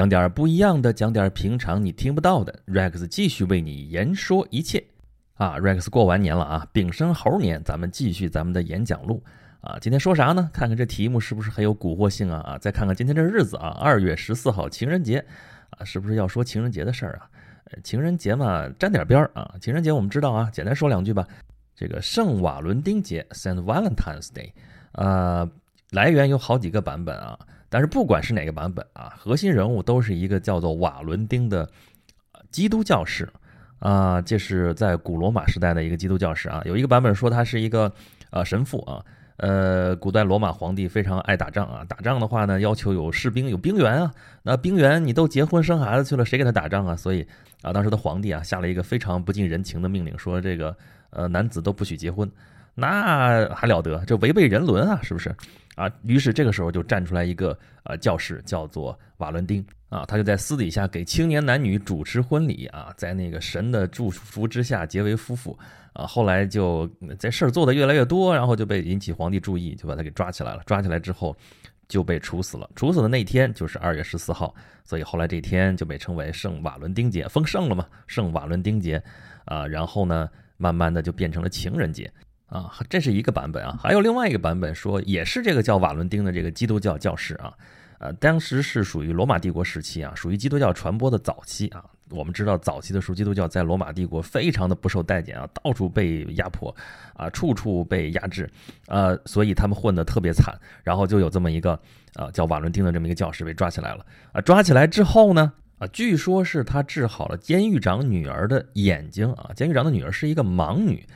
讲点不一样的，讲点平常你听不到的。Rex 继续为你言说一切啊！Rex 过完年了啊，丙申猴年，咱们继续咱们的演讲录啊。今天说啥呢？看看这题目是不是很有蛊惑性啊啊！再看看今天这日子啊，二月十四号情人节啊，是不是要说情人节的事儿啊？情人节嘛，沾点边儿啊。情人节我们知道啊，简单说两句吧。这个圣瓦伦丁节 （Saint Valentine's Day） 啊，来源有好几个版本啊。但是不管是哪个版本啊，核心人物都是一个叫做瓦伦丁的基督教士啊，这是在古罗马时代的一个基督教士啊。有一个版本说他是一个呃神父啊，呃，古代罗马皇帝非常爱打仗啊，打仗的话呢，要求有士兵有兵员啊，那兵员你都结婚生孩子去了，谁给他打仗啊？所以啊，当时的皇帝啊下了一个非常不近人情的命令，说这个呃男子都不许结婚，那还了得，这违背人伦啊，是不是？啊，于是这个时候就站出来一个呃教士，叫做瓦伦丁啊，他就在私底下给青年男女主持婚礼啊，在那个神的祝福之下结为夫妇啊。后来就这事儿做的越来越多，然后就被引起皇帝注意，就把他给抓起来了。抓起来之后就被处死了。处死的那天就是二月十四号，所以后来这天就被称为圣瓦伦丁节，封圣了嘛，圣瓦伦丁节啊。然后呢，慢慢的就变成了情人节。啊，这是一个版本啊，还有另外一个版本说，也是这个叫瓦伦丁的这个基督教教士啊，呃，当时是属于罗马帝国时期啊，属于基督教传播的早期啊。我们知道，早期的时候，基督教在罗马帝国非常的不受待见啊，到处被压迫啊，处处被压制，呃，所以他们混得特别惨。然后就有这么一个啊，叫瓦伦丁的这么一个教士被抓起来了啊，抓起来之后呢，啊，据说是他治好了监狱长女儿的眼睛啊，监狱长的女儿是一个盲女。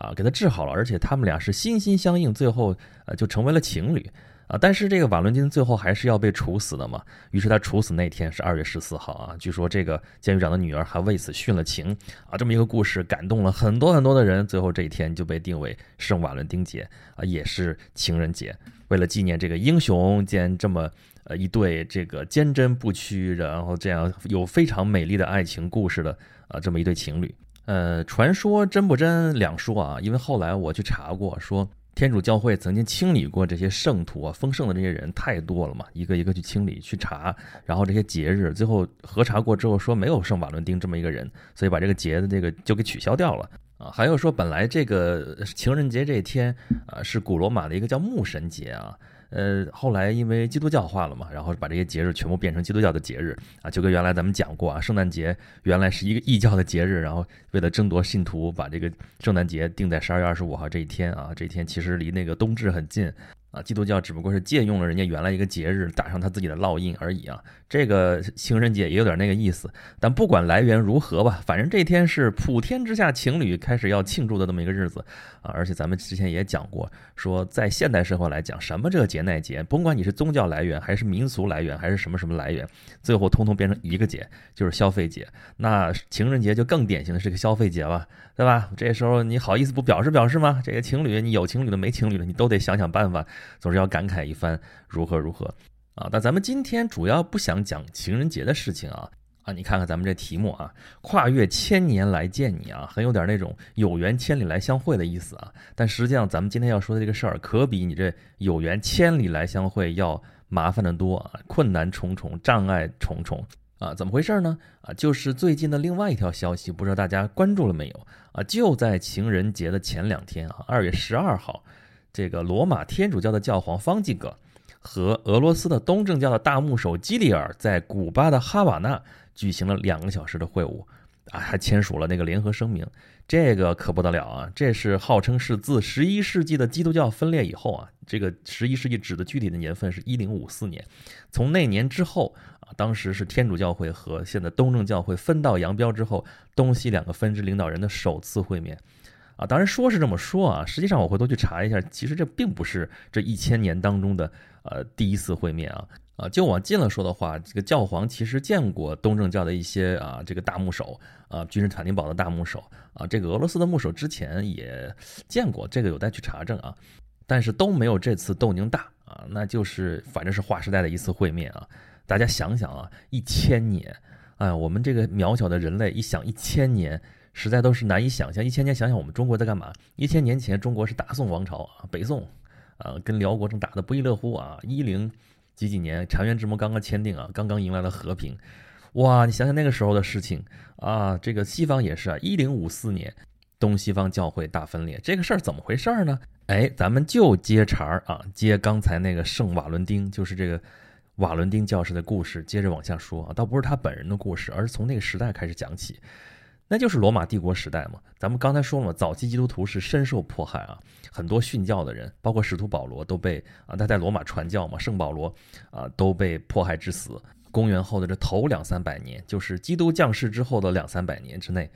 啊，给他治好了，而且他们俩是心心相印，最后呃就成为了情侣啊。但是这个瓦伦丁最后还是要被处死的嘛。于是他处死那天是二月十四号啊。据说这个监狱长的女儿还为此殉了情啊。这么一个故事感动了很多很多的人，最后这一天就被定为圣瓦伦丁节啊，也是情人节。为了纪念这个英雄兼这么呃一对这个坚贞不屈，然后这样有非常美丽的爱情故事的啊这么一对情侣。呃，传说真不真两说啊，因为后来我去查过，说天主教会曾经清理过这些圣徒啊，封圣的这些人太多了嘛，一个一个去清理去查，然后这些节日最后核查过之后说没有圣瓦伦丁这么一个人，所以把这个节的这个就给取消掉了啊。还有说本来这个情人节这一天啊是古罗马的一个叫牧神节啊。呃，后来因为基督教化了嘛，然后把这些节日全部变成基督教的节日啊，就跟原来咱们讲过啊，圣诞节原来是一个异教的节日，然后为了争夺信徒，把这个圣诞节定在十二月二十五号这一天啊，这一天其实离那个冬至很近。啊，基督教只不过是借用了人家原来一个节日，打上他自己的烙印而已啊。这个情人节也有点那个意思。但不管来源如何吧，反正这天是普天之下情侣开始要庆祝的这么一个日子啊。而且咱们之前也讲过，说在现代社会来讲，什么这个节那节，甭管你是宗教来源，还是民俗来源，还是什么什么来源，最后通通变成一个节，就是消费节。那情人节就更典型的是个消费节了，对吧？这时候你好意思不表示表示吗？这个情侣，你有情侣的没情侣的，你都得想想办法。总是要感慨一番如何如何啊！但咱们今天主要不想讲情人节的事情啊啊！你看看咱们这题目啊，跨越千年来见你啊，很有点那种有缘千里来相会的意思啊。但实际上，咱们今天要说的这个事儿，可比你这有缘千里来相会要麻烦的多啊，困难重重，障碍重重啊！怎么回事呢？啊，就是最近的另外一条消息，不知道大家关注了没有啊？就在情人节的前两天啊，二月十二号。这个罗马天主教的教皇方济各和俄罗斯的东正教的大牧首基里尔在古巴的哈瓦那举行了两个小时的会晤，啊，还签署了那个联合声明。这个可不得了啊！这是号称是自十一世纪的基督教分裂以后啊，这个十一世纪指的具体的年份是一零五四年。从那年之后啊，当时是天主教会和现在东正教会分道扬镳之后，东西两个分支领导人的首次会面。啊，当然说是这么说啊，实际上我回头去查一下，其实这并不是这一千年当中的呃第一次会面啊啊，就往近了说的话，这个教皇其实见过东正教的一些啊这个大牧首啊，君士坦丁堡的大牧首啊，这个俄罗斯的牧首之前也见过，这个有待去查证啊，但是都没有这次窦宁大啊，那就是反正是划时代的一次会面啊，大家想想啊，一千年，哎，我们这个渺小的人类一想一千年。实在都是难以想象，一千年想想我们中国在干嘛？一千年前中国是大宋王朝啊，北宋，啊跟辽国正打得不亦乐乎啊，一零几几年，澶渊之盟刚刚签订啊，刚刚迎来了和平。哇，你想想那个时候的事情啊，这个西方也是啊，一零五四年，东西方教会大分裂，这个事儿怎么回事呢？哎，咱们就接茬儿啊，接刚才那个圣瓦伦丁，就是这个瓦伦丁教士的故事，接着往下说啊，倒不是他本人的故事，而是从那个时代开始讲起，那就是罗马帝国时代嘛。咱们刚才说了嘛，早期基督徒是深受迫害啊，很多殉教的人，包括使徒保罗都被啊，他在罗马传教嘛，圣保罗啊都被迫害致死。公元后的这头两三百年，就是基督降世之后的两三百年之内，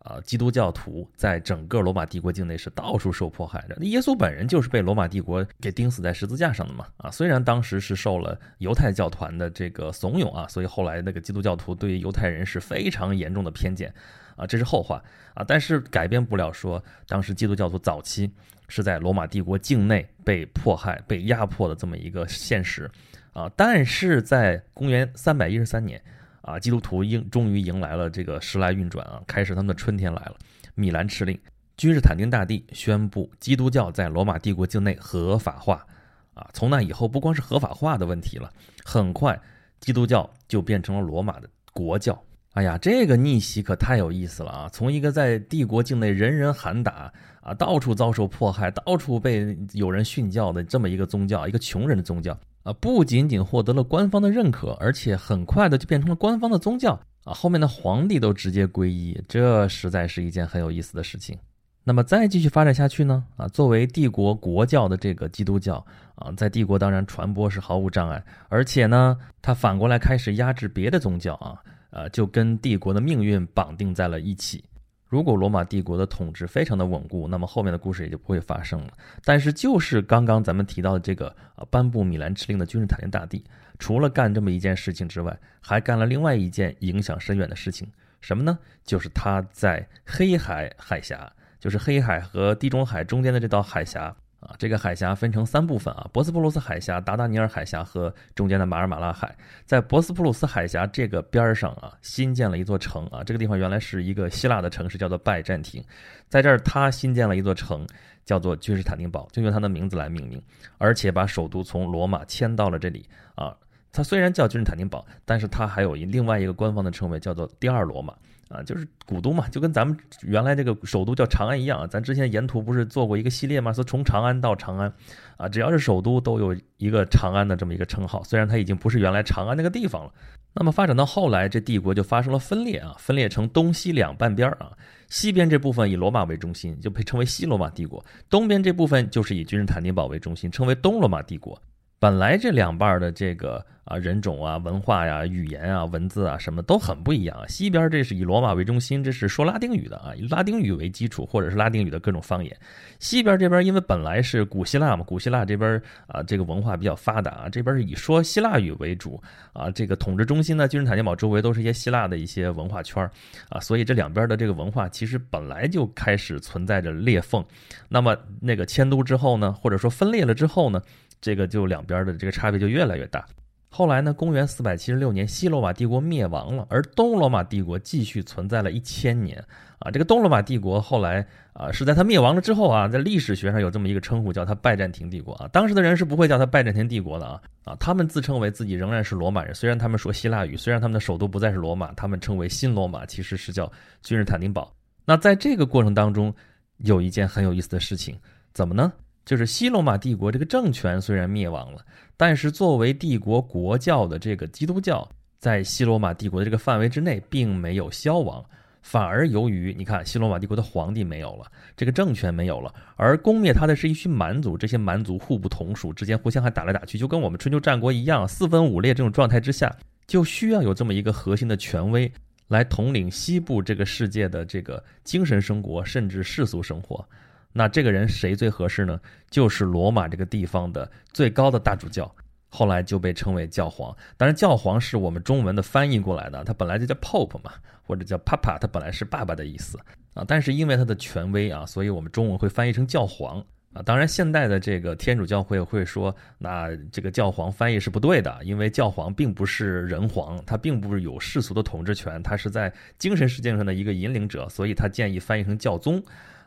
啊，基督教徒在整个罗马帝国境内是到处受迫害的。那耶稣本人就是被罗马帝国给钉死在十字架上的嘛，啊，虽然当时是受了犹太教团的这个怂恿啊，所以后来那个基督教徒对于犹太人是非常严重的偏见，啊，这是后话啊，但是改变不了说当时基督教徒早期是在罗马帝国境内被迫害、被压迫的这么一个现实。啊！但是在公元三百一十三年，啊，基督徒迎终于迎来了这个时来运转啊，开始他们的春天来了。米兰敕令，君士坦丁大帝宣布基督教在罗马帝国境内合法化。啊，从那以后，不光是合法化的问题了，很快基督教就变成了罗马的国教。哎呀，这个逆袭可太有意思了啊！从一个在帝国境内人人喊打啊，到处遭受迫害，到处被有人训教的这么一个宗教，一个穷人的宗教。啊，不仅仅获得了官方的认可，而且很快的就变成了官方的宗教啊！后面的皇帝都直接皈依，这实在是一件很有意思的事情。那么再继续发展下去呢？啊，作为帝国国教的这个基督教啊，在帝国当然传播是毫无障碍，而且呢，它反过来开始压制别的宗教啊，呃，就跟帝国的命运绑定在了一起。如果罗马帝国的统治非常的稳固，那么后面的故事也就不会发生了。但是就是刚刚咱们提到的这个啊，颁布米兰敕令的君士坦丁大帝，除了干这么一件事情之外，还干了另外一件影响深远的事情，什么呢？就是他在黑海海峡，就是黑海和地中海中间的这道海峡。啊，这个海峡分成三部分啊，博斯普鲁斯海峡、达达尼尔海峡和中间的马尔马拉海。在博斯普鲁斯海峡这个边儿上啊，新建了一座城啊，这个地方原来是一个希腊的城市，叫做拜占庭。在这儿，他新建了一座城，叫做君士坦丁堡，就用他的名字来命名，而且把首都从罗马迁到了这里啊。它虽然叫君士坦丁堡，但是它还有一另外一个官方的称谓，叫做第二罗马。啊，就是古都嘛，就跟咱们原来这个首都叫长安一样啊。咱之前沿途不是做过一个系列吗？说从长安到长安，啊，只要是首都都有一个长安的这么一个称号。虽然它已经不是原来长安那个地方了。那么发展到后来，这帝国就发生了分裂啊，分裂成东西两半边啊。西边这部分以罗马为中心，就被称为西罗马帝国；东边这部分就是以君士坦丁堡为中心，称为东罗马帝国。本来这两半的这个啊人种啊文化呀语言啊文字啊什么都很不一样。西边这是以罗马为中心，这是说拉丁语的啊，以拉丁语为基础或者是拉丁语的各种方言。西边这边因为本来是古希腊嘛，古希腊这边啊这个文化比较发达啊，这边是以说希腊语为主啊。这个统治中心呢，君士坦丁堡周围都是一些希腊的一些文化圈啊，所以这两边的这个文化其实本来就开始存在着裂缝。那么那个迁都之后呢，或者说分裂了之后呢？这个就两边的这个差别就越来越大。后来呢，公元四百七十六年，西罗马帝国灭亡了，而东罗马帝国继续存在了一千年。啊，这个东罗马帝国后来啊，是在它灭亡了之后啊，在历史学上有这么一个称呼，叫它拜占庭帝国啊。当时的人是不会叫它拜占庭帝国的啊啊，他们自称为自己仍然是罗马人，虽然他们说希腊语，虽然他们的首都不再是罗马，他们称为新罗马，其实是叫君士坦丁堡。那在这个过程当中，有一件很有意思的事情，怎么呢？就是西罗马帝国这个政权虽然灭亡了，但是作为帝国国教的这个基督教，在西罗马帝国的这个范围之内并没有消亡，反而由于你看西罗马帝国的皇帝没有了，这个政权没有了，而攻灭他的是一群蛮族，这些蛮族互不同属，之间互相还打来打去，就跟我们春秋战国一样，四分五裂这种状态之下，就需要有这么一个核心的权威来统领西部这个世界的这个精神生活，甚至世俗生活。那这个人谁最合适呢？就是罗马这个地方的最高的大主教，后来就被称为教皇。当然，教皇是我们中文的翻译过来的，他本来就叫 Pope 嘛，或者叫 Papa，他本来是爸爸的意思啊。但是因为他的权威啊，所以我们中文会翻译成教皇啊。当然，现代的这个天主教会会说，那这个教皇翻译是不对的，因为教皇并不是人皇，他并不是有世俗的统治权，他是在精神世界上的一个引领者，所以他建议翻译成教宗。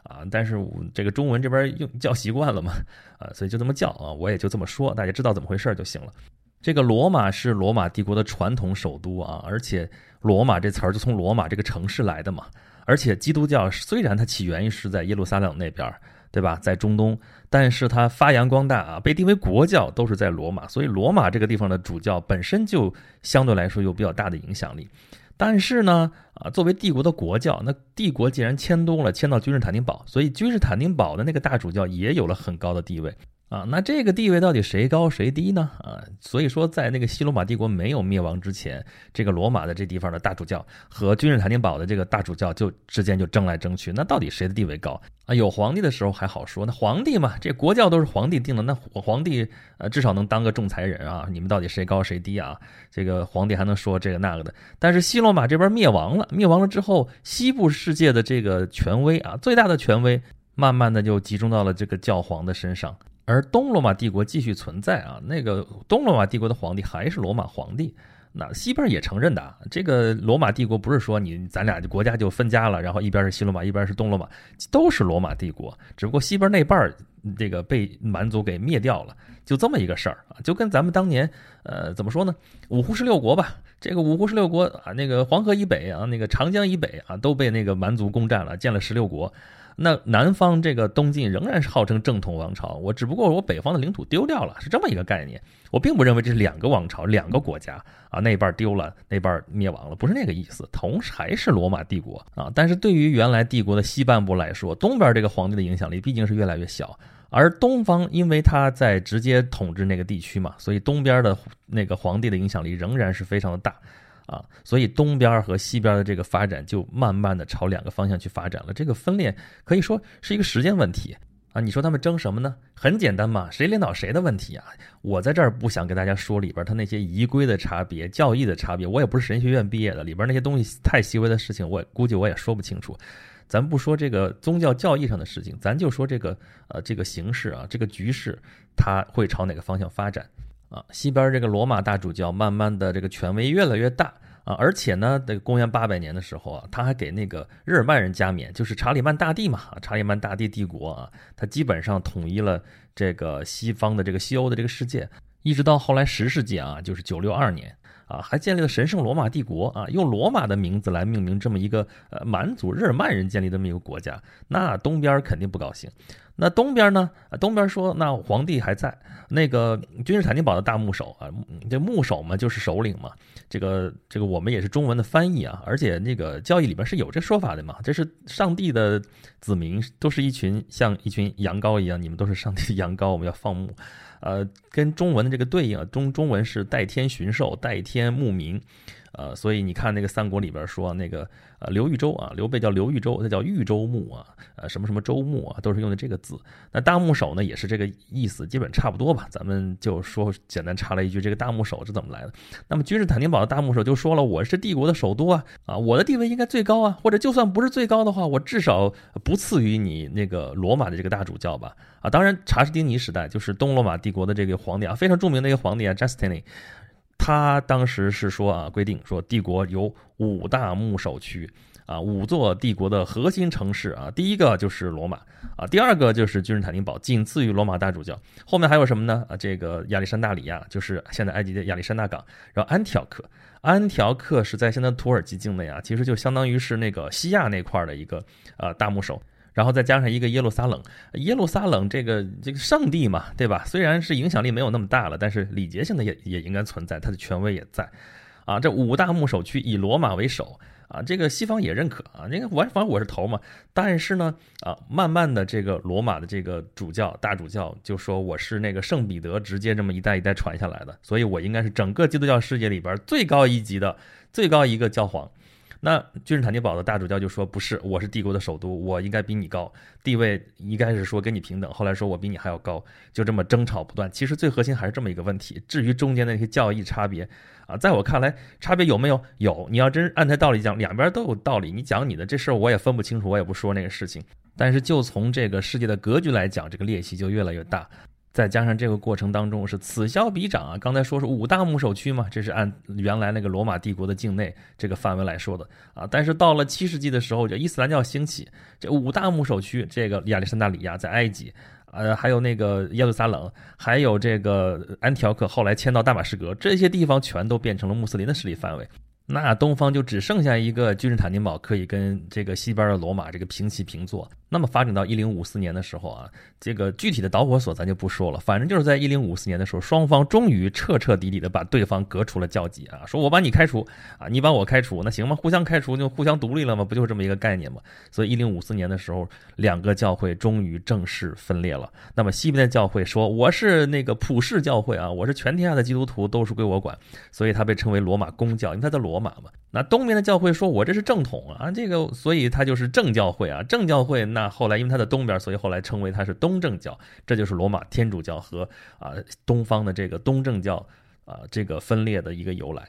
啊，但是我这个中文这边用叫习惯了嘛，啊，所以就这么叫啊，我也就这么说，大家知道怎么回事就行了。这个罗马是罗马帝国的传统首都啊，而且罗马这词儿就从罗马这个城市来的嘛。而且基督教虽然它起源于是在耶路撒冷那边，对吧，在中东，但是它发扬光大啊，被定为国教都是在罗马。所以罗马这个地方的主教本身就相对来说有比较大的影响力。但是呢，啊，作为帝国的国教，那帝国既然迁都了，迁到君士坦丁堡，所以君士坦丁堡的那个大主教也有了很高的地位。啊，那这个地位到底谁高谁低呢？啊，所以说在那个西罗马帝国没有灭亡之前，这个罗马的这地方的大主教和君士坦丁堡的这个大主教就之间就争来争去，那到底谁的地位高啊？有皇帝的时候还好说，那皇帝嘛，这国教都是皇帝定的，那皇帝呃至少能当个仲裁人啊。你们到底谁高谁低啊？这个皇帝还能说这个那个的。但是西罗马这边灭亡了，灭亡了之后，西部世界的这个权威啊，最大的权威慢慢的就集中到了这个教皇的身上。而东罗马帝国继续存在啊，那个东罗马帝国的皇帝还是罗马皇帝，那西边也承认的。这个罗马帝国不是说你咱俩国家就分家了，然后一边是西罗马，一边是东罗马，都是罗马帝国，只不过西边那半儿这个被蛮族给灭掉了，就这么一个事儿啊，就跟咱们当年呃怎么说呢，五胡十六国吧，这个五胡十六国啊，那个黄河以北啊，那个长江以北啊，都被那个蛮族攻占了，建了十六国。那南方这个东晋仍然是号称正统王朝，我只不过我北方的领土丢掉了，是这么一个概念。我并不认为这是两个王朝、两个国家啊，那半丢了，那半灭亡了，不是那个意思。同时还是罗马帝国啊，但是对于原来帝国的西半部来说，东边这个皇帝的影响力毕竟是越来越小，而东方因为他在直接统治那个地区嘛，所以东边的那个皇帝的影响力仍然是非常的大。啊，所以东边和西边的这个发展就慢慢的朝两个方向去发展了。这个分裂可以说是一个时间问题啊。你说他们争什么呢？很简单嘛，谁领导谁的问题啊。我在这儿不想跟大家说里边他那些仪规的差别、教义的差别。我也不是神学院毕业的，里边那些东西太细微的事情，我估计我也说不清楚。咱不说这个宗教教义上的事情，咱就说这个呃这个形势啊，这个局势它会朝哪个方向发展。啊，西边这个罗马大主教慢慢的这个权威越来越大啊，而且呢，这个公元八百年的时候啊，他还给那个日耳曼人加冕，就是查理曼大帝嘛，查理曼大帝帝国啊，他基本上统一了这个西方的这个西欧的这个世界，一直到后来十世纪啊，就是九六二年。啊，还建立了神圣罗马帝国啊，用罗马的名字来命名这么一个呃蛮族日耳曼人建立这么一个国家，那东边肯定不高兴。那东边呢？东边说那皇帝还在，那个君士坦丁堡的大牧首啊，这牧首嘛就是首领嘛。这个这个我们也是中文的翻译啊，而且那个教义里边是有这说法的嘛，这是上帝的子民，都是一群像一群羊羔一样，你们都是上帝的羊羔，我们要放牧。呃，跟中文的这个对应，中中文是代天巡狩，代天牧民。呃，所以你看那个三国里边说那个呃刘豫州啊，刘备叫刘豫州，他叫豫州牧啊，呃什么什么州牧啊，都是用的这个字。那大牧首呢，也是这个意思，基本差不多吧。咱们就说简单插了一句，这个大牧首是怎么来的？那么君士坦丁堡的大牧首就说了，我是帝国的首都啊，啊我的地位应该最高啊，或者就算不是最高的话，我至少不次于你那个罗马的这个大主教吧？啊，当然查士丁尼时代就是东罗马帝国的这个皇帝啊，非常著名的一个皇帝啊，Justinian。他当时是说啊，规定说帝国有五大牧首区啊，五座帝国的核心城市啊，第一个就是罗马啊，第二个就是君士坦丁堡，仅次于罗马大主教，后面还有什么呢？啊，这个亚历山大里亚就是现在埃及的亚历山大港，然后安条克，安条克是在现在土耳其境内啊，其实就相当于是那个西亚那块的一个呃大牧首。然后再加上一个耶路撒冷，耶路撒冷这个这个圣地嘛，对吧？虽然是影响力没有那么大了，但是礼节性的也也应该存在，它的权威也在。啊，这五大牧首区以罗马为首啊，这个西方也认可啊。那个我反正我是头嘛，但是呢，啊，慢慢的这个罗马的这个主教大主教就说我是那个圣彼得直接这么一代一代传下来的，所以我应该是整个基督教世界里边最高一级的最高一个教皇。那君士坦丁堡的大主教就说：“不是，我是帝国的首都，我应该比你高，地位应该是说跟你平等。后来说我比你还要高，就这么争吵不断。其实最核心还是这么一个问题。至于中间那些教义差别啊，在我看来，差别有没有？有。你要真按他道理讲，两边都有道理。你讲你的这事儿，我也分不清楚，我也不说那个事情。但是就从这个世界的格局来讲，这个裂隙就越来越大。”再加上这个过程当中是此消彼长啊，刚才说是五大牧首区嘛，这是按原来那个罗马帝国的境内这个范围来说的啊。但是到了七世纪的时候，就伊斯兰教兴起，这五大牧首区，这个亚历山大里亚在埃及呃，还有那个耶路撒冷，还有这个安条克，后来迁到大马士革，这些地方全都变成了穆斯林的势力范围。那东方就只剩下一个君士坦丁堡可以跟这个西边的罗马这个平起平坐。那么发展到一零五四年的时候啊，这个具体的导火索咱就不说了，反正就是在一零五四年的时候，双方终于彻彻底底的把对方革除了交集啊，说我把你开除啊，你把我开除，那行吗？互相开除就互相独立了吗？不就是这么一个概念吗？所以一零五四年的时候，两个教会终于正式分裂了。那么西边的教会说我是那个普世教会啊，我是全天下的基督徒都是归我管，所以它被称为罗马公教，因为他在罗马嘛。那东边的教会说：“我这是正统啊，这个，所以它就是正教会啊，正教会。那后来因为它的东边，所以后来称为它是东正教，这就是罗马天主教和啊东方的这个东正教啊这个分裂的一个由来。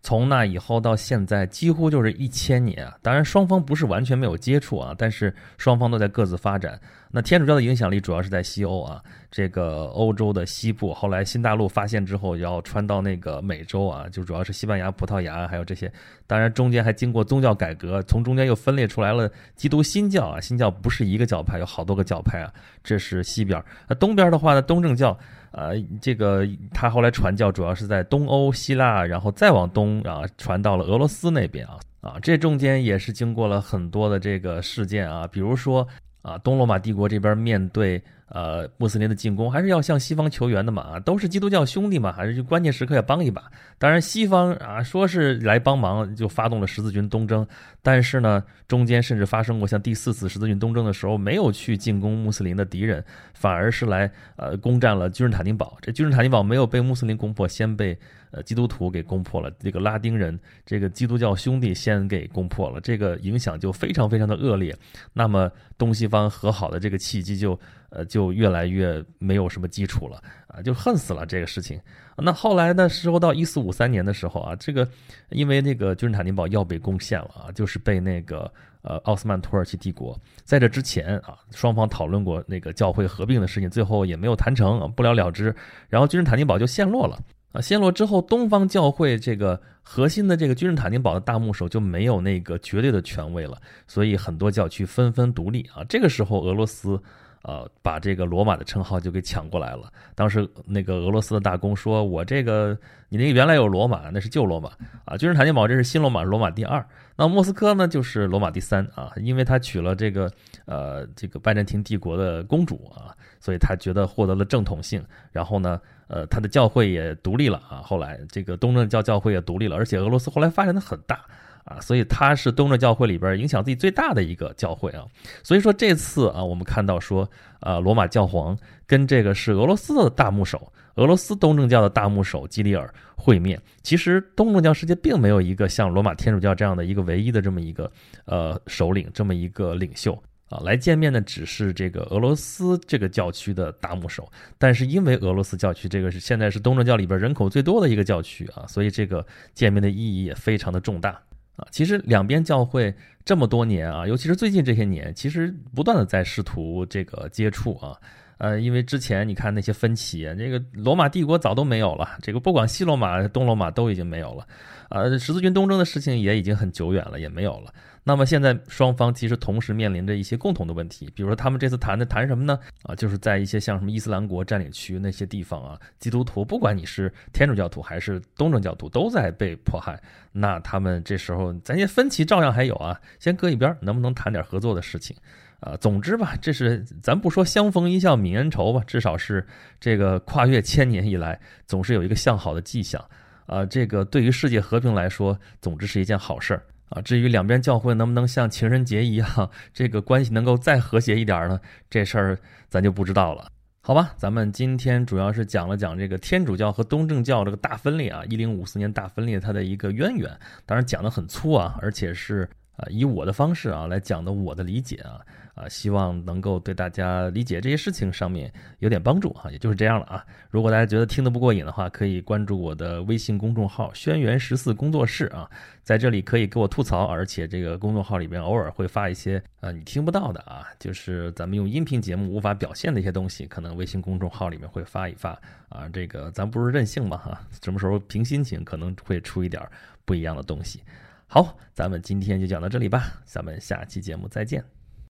从那以后到现在，几乎就是一千年啊。当然，双方不是完全没有接触啊，但是双方都在各自发展。”那天主教的影响力主要是在西欧啊，这个欧洲的西部。后来新大陆发现之后，要传到那个美洲啊，就主要是西班牙、葡萄牙还有这些。当然中间还经过宗教改革，从中间又分裂出来了基督新教啊。新教不是一个教派，有好多个教派啊。这是西边。那东边的话呢，东正教，呃，这个他后来传教主要是在东欧、希腊，然后再往东啊，传到了俄罗斯那边啊。啊，这中间也是经过了很多的这个事件啊，比如说。啊，东罗马帝国这边面对呃穆斯林的进攻，还是要向西方求援的嘛？啊都是基督教兄弟嘛，还是关键时刻要帮一把。当然，西方啊说是来帮忙，就发动了十字军东征。但是呢，中间甚至发生过像第四次十字军东征的时候，没有去进攻穆斯林的敌人，反而是来呃攻占了君士坦丁堡。这君士坦丁堡没有被穆斯林攻破，先被。呃，基督徒给攻破了，这个拉丁人，这个基督教兄弟先给攻破了，这个影响就非常非常的恶劣。那么东西方和好的这个契机就呃就越来越没有什么基础了啊，就恨死了这个事情。那后来的时候到一四五三年的时候啊，这个因为那个君士坦丁堡要被攻陷了啊，就是被那个呃奥斯曼土耳其帝国。在这之前啊，双方讨论过那个教会合并的事情，最后也没有谈成，不了了之。然后君士坦丁堡就陷落了。啊，陷落之后，东方教会这个核心的这个君士坦丁堡的大牧首就没有那个绝对的权威了，所以很多教区纷纷独立啊。这个时候，俄罗斯，呃，把这个罗马的称号就给抢过来了。当时那个俄罗斯的大公说：“我这个，你那个原来有罗马，那是旧罗马啊，君士坦丁堡这是新罗马，罗马第二。那莫斯科呢，就是罗马第三啊，因为他娶了这个呃这个拜占庭帝国的公主啊，所以他觉得获得了正统性。然后呢？”呃，他的教会也独立了啊，后来这个东正教教会也独立了，而且俄罗斯后来发展的很大啊，所以他是东正教会里边影响力最大的一个教会啊。所以说这次啊，我们看到说，呃，罗马教皇跟这个是俄罗斯的大牧首，俄罗斯东正教的大牧首基里尔会面。其实东正教世界并没有一个像罗马天主教这样的一个唯一的这么一个呃首领，这么一个领袖。啊，来见面的只是这个俄罗斯这个教区的大牧首，但是因为俄罗斯教区这个是现在是东正教里边人口最多的一个教区啊，所以这个见面的意义也非常的重大啊。其实两边教会这么多年啊，尤其是最近这些年，其实不断的在试图这个接触啊。呃，因为之前你看那些分歧，这个罗马帝国早都没有了，这个不管西罗马、东罗马都已经没有了，呃，十字军东征的事情也已经很久远了，也没有了。那么现在双方其实同时面临着一些共同的问题，比如说他们这次谈的谈什么呢？啊，就是在一些像什么伊斯兰国占领区那些地方啊，基督徒不管你是天主教徒还是东正教徒都在被迫害。那他们这时候咱些分歧照样还有啊，先搁一边，能不能谈点合作的事情？啊，总之吧，这是咱不说相逢一笑泯恩仇吧，至少是这个跨越千年以来，总是有一个向好的迹象。啊，这个对于世界和平来说，总之是一件好事儿啊。至于两边教会能不能像情人节一样，这个关系能够再和谐一点呢？这事儿咱就不知道了。好吧，咱们今天主要是讲了讲这个天主教和东正教这个大分裂啊，一零五四年大分裂它的一个渊源。当然讲的很粗啊，而且是啊以我的方式啊来讲的我的理解啊。啊，希望能够对大家理解这些事情上面有点帮助哈，也就是这样了啊。如果大家觉得听得不过瘾的话，可以关注我的微信公众号“轩辕十四工作室”啊，在这里可以给我吐槽，而且这个公众号里边偶尔会发一些啊你听不到的啊，就是咱们用音频节目无法表现的一些东西，可能微信公众号里面会发一发啊。这个咱不是任性嘛哈，什么时候凭心情可能会出一点不一样的东西。好，咱们今天就讲到这里吧，咱们下期节目再见。